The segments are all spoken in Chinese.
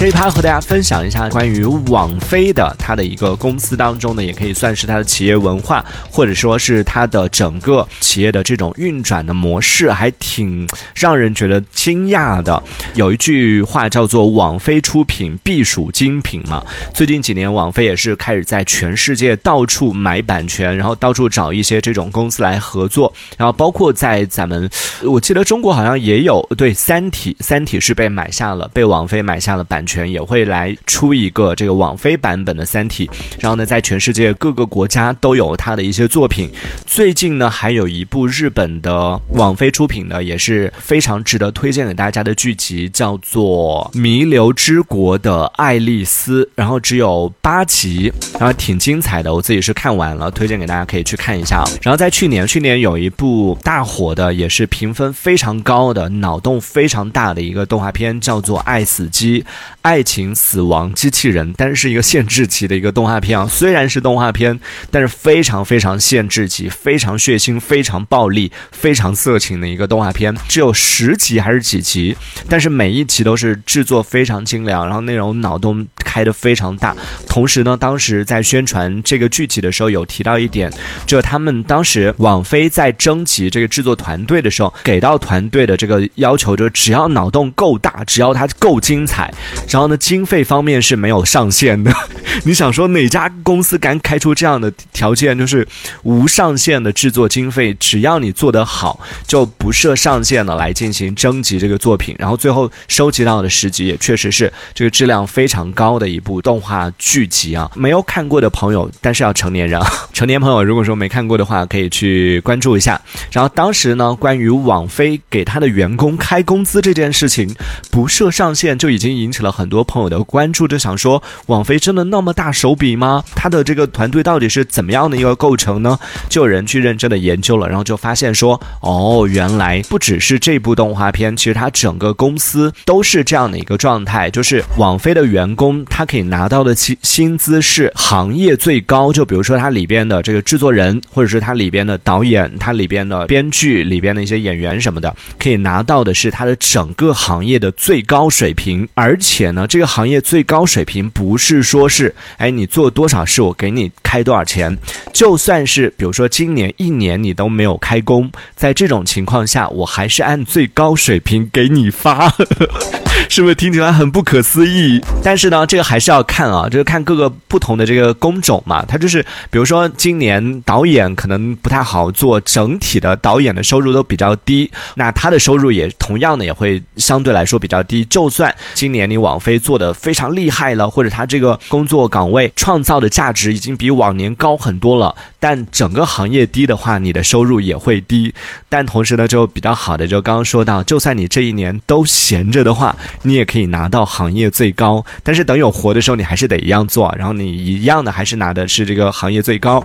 这一趴和大家分享一下关于网飞的它的一个公司当中呢，也可以算是它的企业文化，或者说是它的整个企业的这种运转的模式，还挺让人觉得惊讶的。有一句话叫做“网飞出品必属精品”嘛。最近几年，网飞也是开始在全世界到处买版权，然后到处找一些这种公司来合作，然后包括在咱们，我记得中国好像也有对《三体》，《三体》是被买下了，被网飞买下了版权，也会来出一个这个网飞版本的《三体》，然后呢，在全世界各个国家都有它的一些作品。最近呢，还有一部日本的网飞出品的，也是非常值得推荐给大家的剧集，叫做《弥留之国的爱丽丝》，然后只有八集，然后挺精彩的，我自己是看完了，推荐给大家可以去看一下。然后在去年，去年有一部大火的，也是评分非常高的、脑洞非常大的一个动画片，叫做《爱死机》，爱情死亡机器人，但是是一个限制级的一个动画片啊。虽然是动画片，但是非常非常限制级，非常血腥、非常暴力、非常色情的一个动画片，只有十集还是几集，但是每一集都是制作非常精良，然后内容脑洞开得非常大。同时呢，当时在宣传这个剧集的时候，有提到一点，就他们当时网飞在征集这个制作团队的时候，给到团队的这个要求就是只要脑洞够大，只要它够精彩，然后呢，经费方面是没有上限的。你想说哪家公司敢开出这样的条件，就是无上限的制作经费，只要你做得好，就不设上限的来进行征集这个作品，然后最后收集到的十集也确实是这个质量非常高的一部动画剧集啊。没有看过的朋友，但是要成年人啊，成年朋友如果说没看过的话，可以去关注一下。然后当时呢，关于网飞给他的员工开工资这件事情不设上限，就已经引起了很多朋友的关注，就想说网飞真的闹那么大手笔吗？他的这个团队到底是怎么样的一个构成呢？就有人去认真的研究了，然后就发现说，哦，原来不只是这部动画片，其实它整个公司都是这样的一个状态，就是网飞的员工他可以拿到的薪薪资是行业最高，就比如说它里边的这个制作人，或者是它里边的导演，它里边的编剧，里边的一些演员什么的，可以拿到的是它的整个行业的最高水平，而且呢，这个行业最高水平不是说是，哎，你做多少事我给你开多少钱，就算是比如说今年一年你都没有开工，在这种情况下，我还是按最高水平给你发。是不是听起来很不可思议？但是呢，这个还是要看啊，就是看各个不同的这个工种嘛。它就是，比如说今年导演可能不太好做，整体的导演的收入都比较低，那他的收入也同样的也会相对来说比较低。就算今年你网飞做的非常厉害了，或者他这个工作岗位创造的价值已经比往年高很多了，但整个行业低的话，你的收入也会低。但同时呢，就比较好的，就刚刚说到，就算你这一年都闲着的话。你也可以拿到行业最高，但是等有活的时候，你还是得一样做，然后你一样的还是拿的是这个行业最高。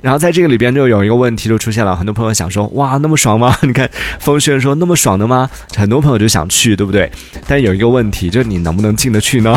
然后在这个里边就有一个问题就出现了，很多朋友想说，哇，那么爽吗？你看风轩说那么爽的吗？很多朋友就想去，对不对？但有一个问题，就是你能不能进得去呢？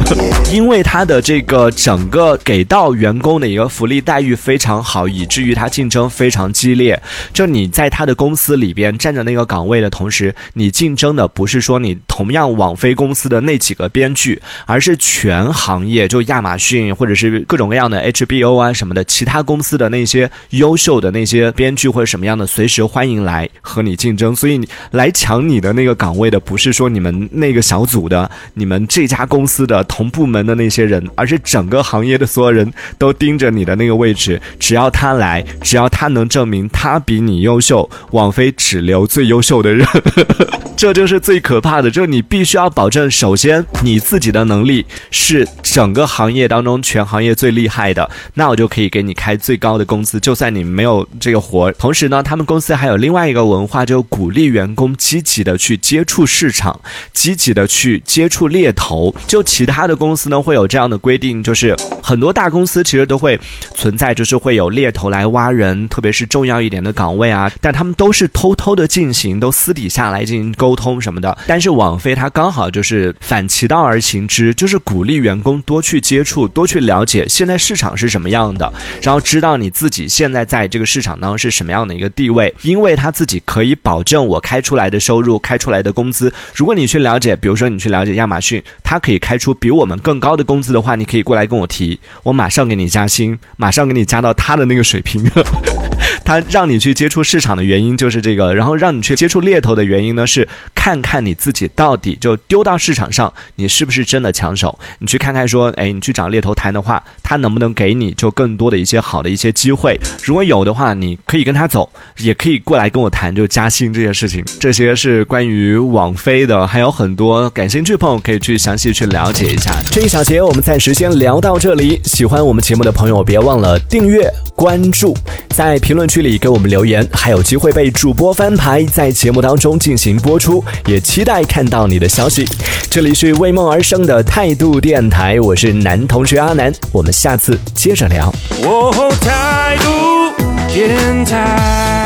因为他的这这个整个给到员工的一个福利待遇非常好，以至于他竞争非常激烈。就你在他的公司里边站着那个岗位的同时，你竞争的不是说你同样网飞公司的那几个编剧，而是全行业就亚马逊或者是各种各样的 HBO 啊什么的其他公司的那些优秀的那些编剧或者什么样的，随时欢迎来和你竞争。所以你来抢你的那个岗位的，不是说你们那个小组的、你们这家公司的同部门的那些人，而是整个行业的所有人都盯着你的那个位置。只要他来，只要他能证明他比你优秀，网飞只留最优秀的人。这就是最可怕的，就是你必须要保证，首先你自己的能力是整个行业当中全行业最厉害的，那我就可以给你开最高的工资，就算你没有这个活。同时呢，他们公司还有另外一个文化，就鼓励员工积极的去接触市场，积极的去接触猎头。就其他的公司呢，会有这样的规定，就是很多大公司其实都会存在，就是会有猎头来挖人，特别是重要一点的岗位啊，但他们都是偷偷的进行，都私底下来进行沟通什么的。但是网飞它刚好就是反其道而行之，就是鼓励员工多去接触，多去了解现在市场是什么样的，然后知道你自己现在在这个市场当中是什么样的一个地位，因为他自己可以保证我开出来的收入、开出来的工资。如果你去了解，比如说你去了解亚马逊，它可以开出比我们更高的工资的话，你可以过来跟我提，我马上给你加薪，马上给你加到他的那个水平。他让你去接触市场的原因就是这个，然后让你去接触猎头的原因呢是看看你自己到底就丢到市场上，你是不是真的抢手？你去看看说，哎，你去找猎头谈的话，他能不能给你就更多的一些好的一些机会？如果有的话，你可以跟他走，也可以过来跟我谈，就加薪这些事情。这些是关于网飞的，还有很多感兴趣的朋友可以去详细去了解一下。这一小节我们暂时先聊到这里，喜欢我们节目的朋友别忘了订阅关注，在评论区里给我们留言，还有机会被主播翻牌，在节目当中进行播出，也期待看到你的消息。这里是为梦而生的态度电台，我是男同学阿南，我们下次接着聊。哦，态度电台。